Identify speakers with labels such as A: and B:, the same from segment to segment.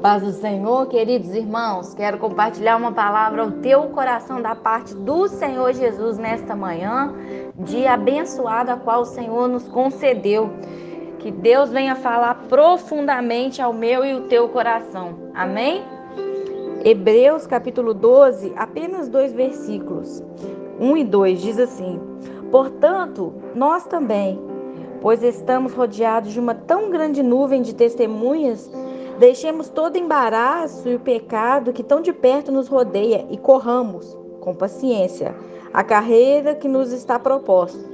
A: paz do Senhor, queridos irmãos, quero compartilhar uma palavra ao teu coração da parte do Senhor Jesus nesta manhã, dia abençoado a qual o Senhor nos concedeu. Que Deus venha falar profundamente ao meu e o teu coração. Amém? Hebreus capítulo 12, apenas dois versículos, 1 e 2, diz assim: Portanto, nós também, pois estamos rodeados de uma tão grande nuvem de testemunhas, Deixemos todo embaraço e o pecado que tão de perto nos rodeia e corramos, com paciência, a carreira que nos está proposta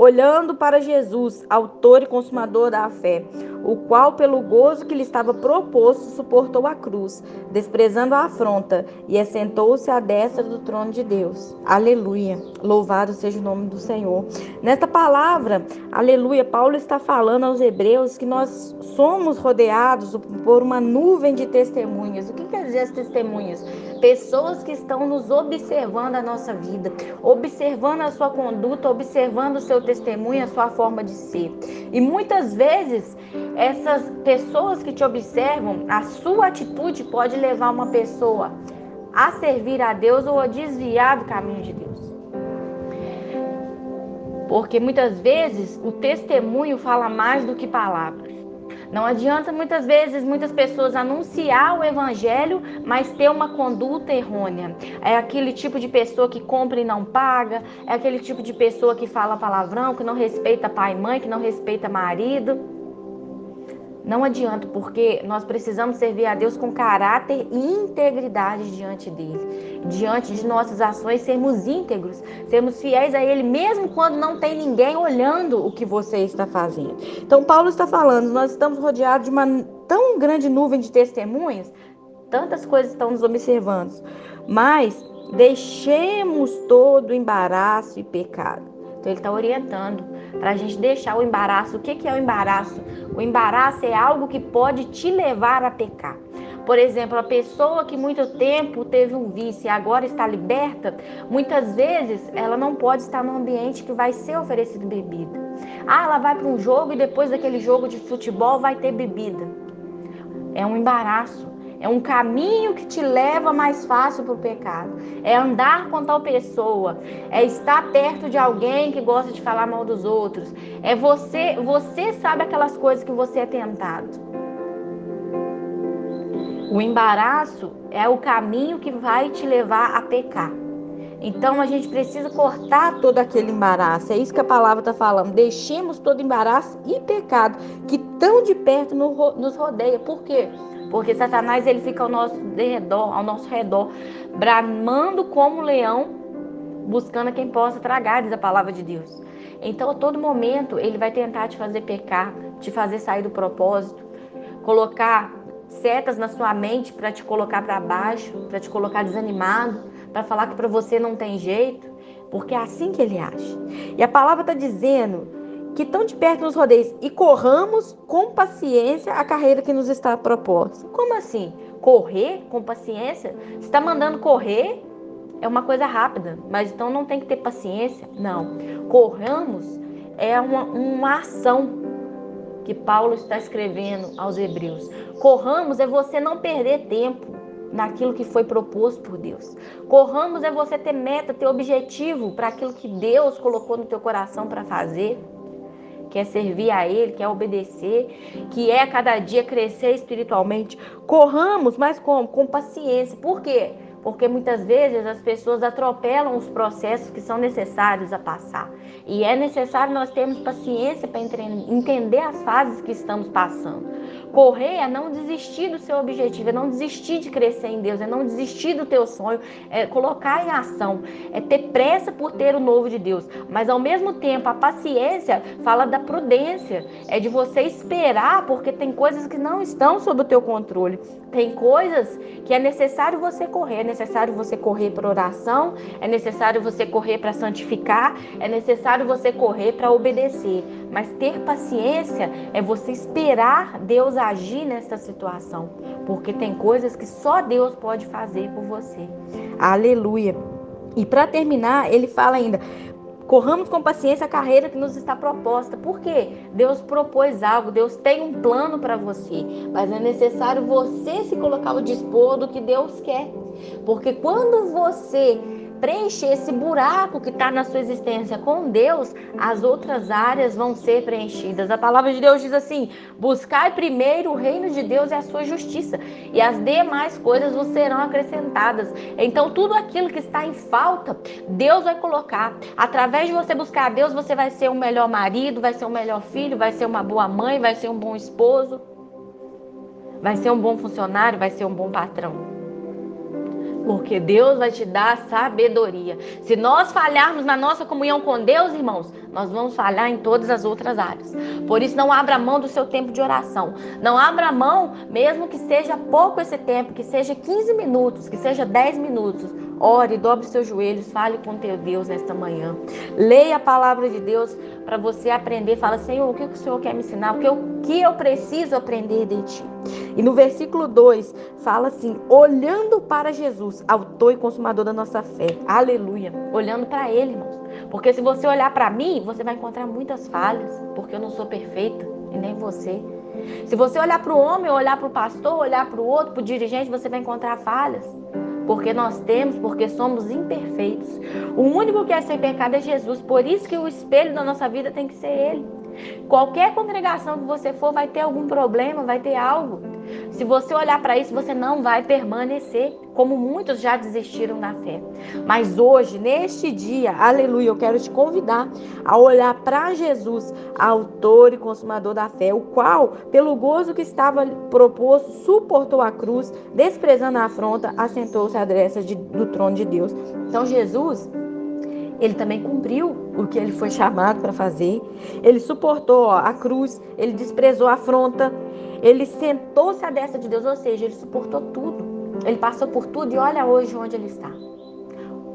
A: olhando para Jesus, autor e consumador da fé, o qual, pelo gozo que lhe estava proposto, suportou a cruz, desprezando a afronta, e assentou-se à destra do trono de Deus. Aleluia. Louvado seja o nome do Senhor. Nesta palavra, aleluia, Paulo está falando aos hebreus que nós somos rodeados por uma nuvem de testemunhas. O que quer dizer as testemunhas? Pessoas que estão nos observando a nossa vida, observando a sua conduta, observando o seu testemunho, a sua forma de ser. E muitas vezes, essas pessoas que te observam, a sua atitude pode levar uma pessoa a servir a Deus ou a desviar do caminho de Deus. Porque muitas vezes o testemunho fala mais do que palavras. Não adianta muitas vezes muitas pessoas anunciar o evangelho, mas ter uma conduta errônea. É aquele tipo de pessoa que compra e não paga, é aquele tipo de pessoa que fala palavrão, que não respeita pai e mãe, que não respeita marido. Não adianta, porque nós precisamos servir a Deus com caráter e integridade diante dele. Diante de nossas ações, sermos íntegros, sermos fiéis a Ele, mesmo quando não tem ninguém olhando o que você está fazendo. Então, Paulo está falando, nós estamos rodeados de uma tão grande nuvem de testemunhas, tantas coisas estão nos observando, mas deixemos todo embaraço e pecado. Então, ele está orientando para a gente deixar o embaraço. O que, que é o embaraço? O embaraço é algo que pode te levar a pecar. Por exemplo, a pessoa que muito tempo teve um vício e agora está liberta, muitas vezes ela não pode estar num ambiente que vai ser oferecido bebida. Ah, ela vai para um jogo e depois daquele jogo de futebol vai ter bebida. É um embaraço. É um caminho que te leva mais fácil para o pecado. É andar com tal pessoa. É estar perto de alguém que gosta de falar mal dos outros. É você, você sabe aquelas coisas que você é tentado. O embaraço é o caminho que vai te levar a pecar. Então a gente precisa cortar todo aquele embaraço. É isso que a palavra está falando. Deixemos todo embaraço e pecado que tão de perto nos rodeia. Por quê? Porque Satanás ele fica ao nosso redor, ao nosso redor, bramando como leão, buscando quem possa tragar, diz a palavra de Deus. Então, a todo momento, ele vai tentar te fazer pecar, te fazer sair do propósito, colocar setas na sua mente para te colocar para baixo, para te colocar desanimado, para falar que para você não tem jeito, porque é assim que ele age. E a palavra está dizendo que tão de perto nos rodeios e corramos com paciência a carreira que nos está proposta. Como assim? Correr com paciência? Você está mandando correr? É uma coisa rápida, mas então não tem que ter paciência? Não. Corramos é uma, uma ação que Paulo está escrevendo aos Hebreus. Corramos é você não perder tempo naquilo que foi proposto por Deus. Corramos é você ter meta, ter objetivo para aquilo que Deus colocou no teu coração para fazer quer servir a Ele, quer obedecer, que é cada dia crescer espiritualmente. Corramos, mas como? Com paciência. Por quê? Porque muitas vezes as pessoas atropelam os processos que são necessários a passar. E é necessário nós termos paciência para entender as fases que estamos passando. Correr é não desistir do seu objetivo, é não desistir de crescer em Deus, é não desistir do teu sonho, é colocar em ação, é ter pressa por ter o novo de Deus. Mas ao mesmo tempo, a paciência fala da prudência, é de você esperar, porque tem coisas que não estão sob o teu controle. Tem coisas que é necessário você correr, é necessário você correr para oração, é necessário você correr para santificar, é necessário você correr para obedecer. Mas ter paciência é você esperar Deus agir nessa situação, porque tem coisas que só Deus pode fazer por você. Aleluia. E para terminar, ele fala ainda: Corramos com paciência a carreira que nos está proposta. Por quê? Deus propôs algo, Deus tem um plano para você, mas é necessário você se colocar ao dispor do que Deus quer. Porque quando você preencher esse buraco que está na sua existência com Deus, as outras áreas vão ser preenchidas. A palavra de Deus diz assim: buscai primeiro o reino de Deus e a sua justiça, e as demais coisas vos serão acrescentadas. Então, tudo aquilo que está em falta, Deus vai colocar. Através de você buscar a Deus, você vai ser um melhor marido, vai ser um melhor filho, vai ser uma boa mãe, vai ser um bom esposo, vai ser um bom funcionário, vai ser um bom patrão porque Deus vai te dar sabedoria. Se nós falharmos na nossa comunhão com Deus, irmãos, nós vamos falhar em todas as outras áreas. Por isso, não abra mão do seu tempo de oração. Não abra mão, mesmo que seja pouco esse tempo, que seja 15 minutos, que seja 10 minutos. Ore, dobre seus joelhos, fale com teu Deus nesta manhã. Leia a palavra de Deus para você aprender. Fala, Senhor, o que o Senhor quer me ensinar? O que eu, que eu preciso aprender de ti? E no versículo 2 fala assim: olhando para Jesus, autor e consumador da nossa fé. Aleluia. Olhando para Ele, irmãos. Porque se você olhar para mim, você vai encontrar muitas falhas, porque eu não sou perfeita e nem você. Se você olhar para o homem, olhar para o pastor, olhar para o outro, para o dirigente, você vai encontrar falhas porque nós temos, porque somos imperfeitos. O único que é sem pecado é Jesus, por isso que o espelho da nossa vida tem que ser Ele. Qualquer congregação que você for vai ter algum problema, vai ter algo. Se você olhar para isso, você não vai permanecer, como muitos já desistiram da fé. Mas hoje, neste dia, aleluia, eu quero te convidar a olhar para Jesus, autor e consumador da fé, o qual, pelo gozo que estava proposto, suportou a cruz, desprezando a afronta, assentou-se à direita do trono de Deus. Então, Jesus ele também cumpriu o que ele foi chamado para fazer. Ele suportou ó, a cruz, ele desprezou a afronta, ele sentou-se à destra de Deus, ou seja, ele suportou tudo. Ele passou por tudo e olha hoje onde ele está.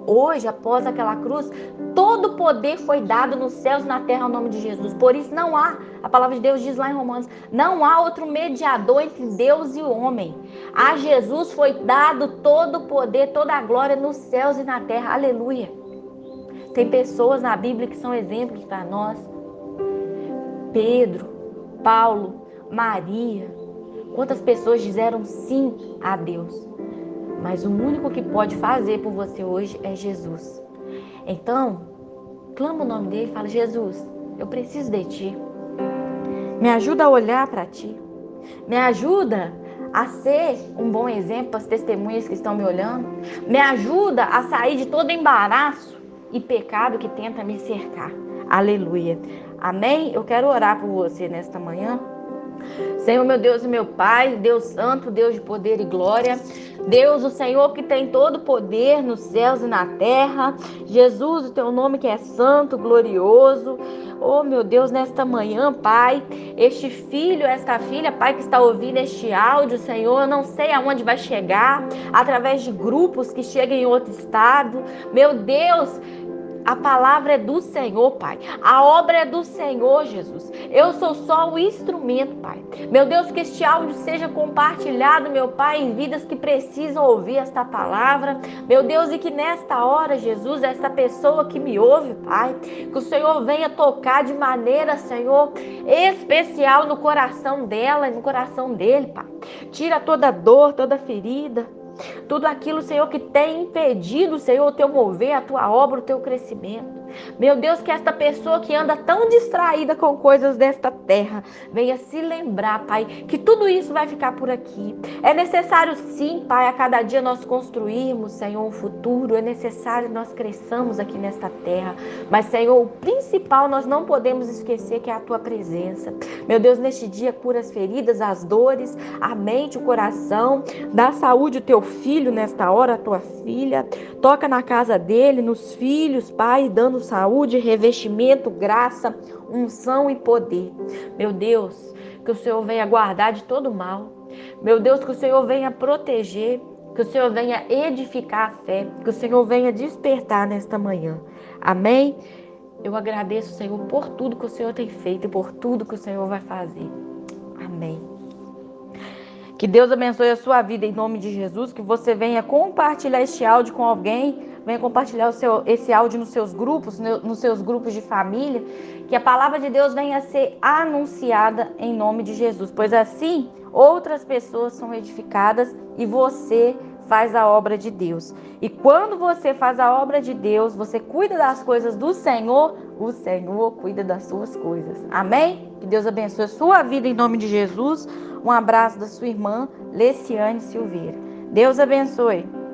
A: Hoje, após aquela cruz, todo o poder foi dado nos céus e na terra ao nome de Jesus. Por isso não há, a palavra de Deus diz lá em Romanos, não há outro mediador entre Deus e o homem. A Jesus foi dado todo o poder, toda a glória nos céus e na terra. Aleluia. Tem pessoas na Bíblia que são exemplos para nós. Pedro, Paulo, Maria. Quantas pessoas disseram sim a Deus? Mas o único que pode fazer por você hoje é Jesus. Então, clama o nome dele e fala: Jesus, eu preciso de ti. Me ajuda a olhar para ti. Me ajuda a ser um bom exemplo para as testemunhas que estão me olhando. Me ajuda a sair de todo embaraço e pecado que tenta me cercar. Aleluia. Amém? Eu quero orar por você nesta manhã. Senhor, meu Deus e meu Pai, Deus Santo, Deus de poder e glória, Deus, o Senhor que tem todo o poder nos céus e na terra, Jesus, o teu nome que é santo, glorioso, oh meu Deus, nesta manhã, Pai, este filho, esta filha, Pai, que está ouvindo este áudio, Senhor, eu não sei aonde vai chegar, através de grupos que chegam em outro estado, meu Deus, a palavra é do Senhor, Pai. A obra é do Senhor, Jesus. Eu sou só o instrumento, Pai. Meu Deus, que este áudio seja compartilhado, meu Pai, em vidas que precisam ouvir esta palavra. Meu Deus, e que nesta hora, Jesus, esta pessoa que me ouve, Pai, que o Senhor venha tocar de maneira, Senhor, especial no coração dela e no coração dele, Pai. Tira toda dor, toda ferida. Tudo aquilo, Senhor, que tem impedido, Senhor, o teu mover, a tua obra, o teu crescimento. Meu Deus, que esta pessoa que anda tão distraída com coisas desta terra venha se lembrar, Pai, que tudo isso vai ficar por aqui. É necessário, sim, Pai, a cada dia nós construirmos, Senhor, um futuro. É necessário nós cresçamos aqui nesta terra. Mas, Senhor, o principal nós não podemos esquecer que é a tua presença. Meu Deus, neste dia cura as feridas, as dores, a mente, o coração. Dá saúde ao teu filho nesta hora, a tua filha. Toca na casa dele, nos filhos, Pai, dando saúde, revestimento, graça, unção e poder. Meu Deus, que o Senhor venha guardar de todo mal. Meu Deus, que o Senhor venha proteger, que o Senhor venha edificar a fé, que o Senhor venha despertar nesta manhã. Amém? Eu agradeço, Senhor, por tudo que o Senhor tem feito e por tudo que o Senhor vai fazer. Amém. Que Deus abençoe a sua vida em nome de Jesus, que você venha compartilhar este áudio com alguém venha compartilhar seu, esse áudio nos seus grupos, nos seus grupos de família, que a palavra de Deus venha a ser anunciada em nome de Jesus, pois assim outras pessoas são edificadas e você faz a obra de Deus. E quando você faz a obra de Deus, você cuida das coisas do Senhor, o Senhor cuida das suas coisas. Amém? Que Deus abençoe a sua vida em nome de Jesus. Um abraço da sua irmã Leciane Silveira. Deus abençoe.